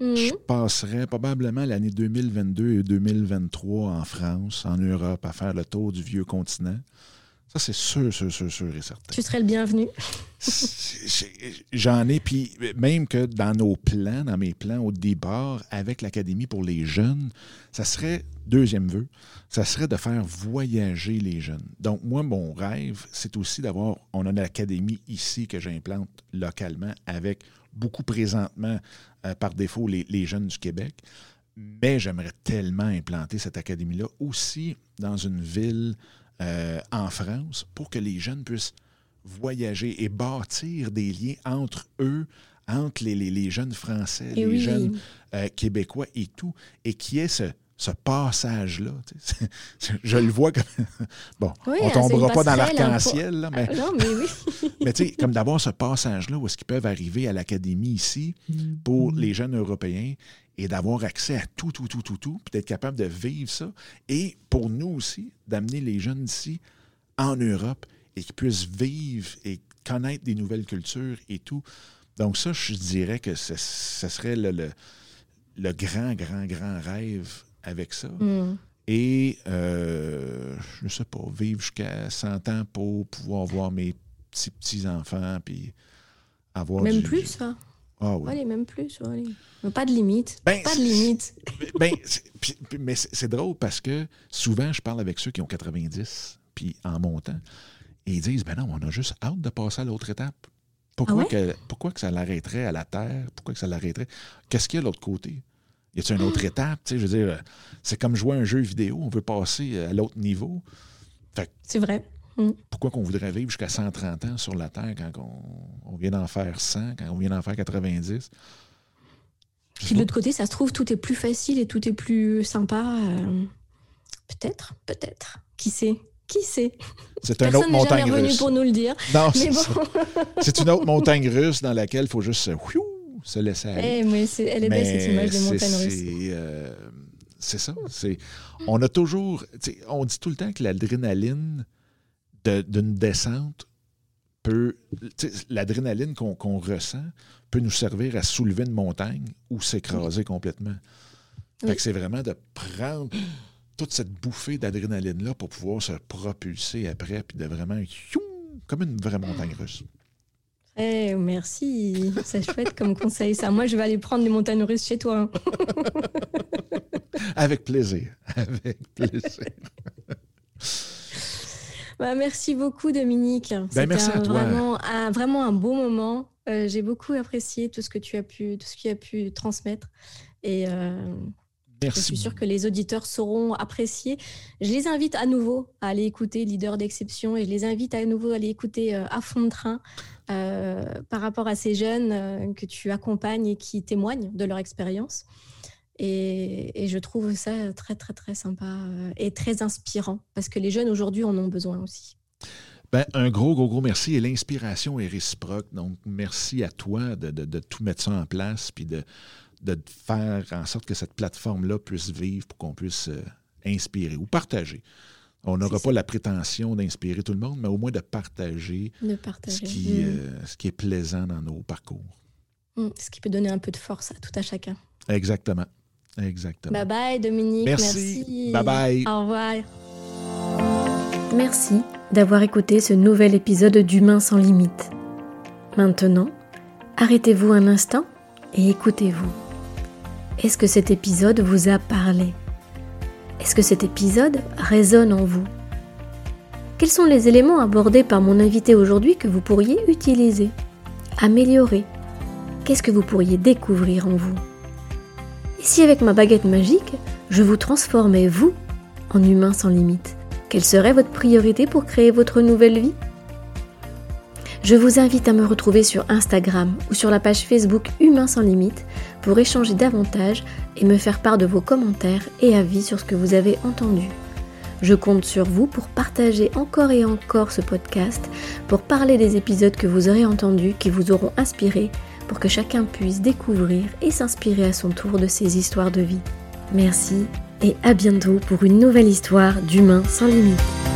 mhm. je passerais probablement l'année 2022 et 2023 en France, en Europe, à faire le tour du vieux continent. Ça, c'est sûr, sûr, sûr, sûr et certain. Tu serais le bienvenu. J'en ai, puis même que dans nos plans, dans mes plans au départ, avec l'Académie pour les jeunes, ça serait, deuxième vœu, ça serait de faire voyager les jeunes. Donc, moi, mon rêve, c'est aussi d'avoir, on a une académie ici que j'implante localement avec beaucoup présentement, euh, par défaut, les, les jeunes du Québec. Mais j'aimerais tellement implanter cette académie-là aussi dans une ville euh, en France pour que les jeunes puissent voyager et bâtir des liens entre eux, entre les, les, jeunes Français, les jeunes euh, Québécois et tout, et qui est ce, ce passage-là. Je le vois comme. bon, on ne hein, tombera pas dans l'arc-en-ciel, mais. non, mais oui. mais tu sais, comme d'avoir ce passage-là où est-ce qu'ils peuvent arriver à l'académie ici pour mm. les jeunes Européens et d'avoir accès à tout, tout, tout, tout, tout, puis d'être capable de vivre ça. Et pour nous aussi, d'amener les jeunes ici en Europe et qu'ils puissent vivre et connaître des nouvelles cultures et tout. Donc ça, je dirais que ce, serait le, le, grand, grand, grand rêve avec ça. Mm. Et, euh, je ne sais pas, vivre jusqu'à 100 ans pour pouvoir voir mes petits-petits-enfants, puis avoir Même plus, ça ah oui. Allez, même plus. Pas de limite. Ben, pas de limite. Ben, mais c'est drôle parce que souvent, je parle avec ceux qui ont 90 puis en montant. Et ils disent, ben non, on a juste hâte de passer à l'autre étape. Pourquoi, ah que, pourquoi que ça l'arrêterait à la Terre? Pourquoi que ça l'arrêterait? Qu'est-ce qu'il y a de l'autre côté? Y a-t-il une autre étape? je veux dire, c'est comme jouer à un jeu vidéo. On veut passer à l'autre niveau. C'est vrai. Mm. Pourquoi qu'on voudrait vivre jusqu'à 130 ans sur la Terre quand on, vient d'en faire 100, quand on vient d'en faire 90? Puis de l'autre côté, ça se trouve, tout est plus facile et tout est plus sympa. Euh, peut-être, peut-être. Qui sait? Qui sait? C'est une autre montagne russe. pour nous le dire. Non, c'est une autre montagne russe dans laquelle il faut juste se laisser aller. Eh, mais c'est- elle est belle cette image russes. c'est, euh, C'est ça. c'est- On a toujours. On dit tout le temps que l'adrénaline de- d'une descente peut. L'adrénaline qu'on ressent peut nous servir à soulever une montagne ou s'écraser complètement. Fait que c'est vraiment de prendre toute cette bouffée d'adrénaline-là pour pouvoir se propulser après, puis de vraiment. Comme une vraie montagne russe. Eh, merci, c'est chouette comme conseil ça. Moi, je vais aller prendre les montagnes russes chez toi. hein. Avec plaisir. Avec plaisir. Bah, merci beaucoup, Dominique. À toi. Vraiment un, vraiment un beau moment. Euh, J'ai beaucoup apprécié tout ce que tu as pu, tout ce as pu transmettre. Et euh, je suis sûre que les auditeurs sauront apprécier. Je les invite à nouveau à aller écouter Leader d'exception et je les invite à nouveau à aller écouter euh, à fond de train par rapport à ces jeunes que tu accompagnes et qui témoignent de leur expérience. Et, et je trouve ça très, très, très sympa euh, et très inspirant parce que les jeunes aujourd'hui en ont besoin aussi. Ben, un gros, gros, gros merci. Et l'inspiration est réciproque. Donc, merci à toi de, de- de tout mettre ça en place puis de, de faire en sorte que cette plateforme-là puisse vivre pour qu'on puisse euh, inspirer ou partager. On n'aura pas la prétention d'inspirer tout le monde, mais au moins de partager De ce qui, Mm. euh, ce qui est plaisant dans nos parcours. Mm. Ce qui peut donner un peu de force à tout à chacun. Exactement. Exactement. Bye bye, Dominique. Merci. Merci. Bye bye. Au revoir. Merci d'avoir écouté ce nouvel épisode d'Humain sans limite. Maintenant, arrêtez-vous un instant et écoutez-vous. Est-ce que cet épisode vous a parlé? Est-ce que cet épisode résonne en vous? Quels sont les éléments abordés par mon invité aujourd'hui que vous pourriez utiliser, améliorer? Qu'est-ce que vous pourriez découvrir en vous? Et si avec ma baguette magique, je vous transformais, vous, en humain sans limite quelle serait votre priorité pour créer votre nouvelle vie? Je vous invite à me retrouver sur Instagram ou sur la page Facebook Humain sans limite pour échanger davantage et me faire part de vos commentaires et avis sur ce que vous avez entendu. Je compte sur vous pour partager encore et encore ce podcast, pour parler des épisodes que vous aurez entendus, qui vous auront inspiré, pour que chacun puisse découvrir et s'inspirer à son tour de ces histoires de vie. Merci et à bientôt pour une nouvelle histoire d'humain sans limite.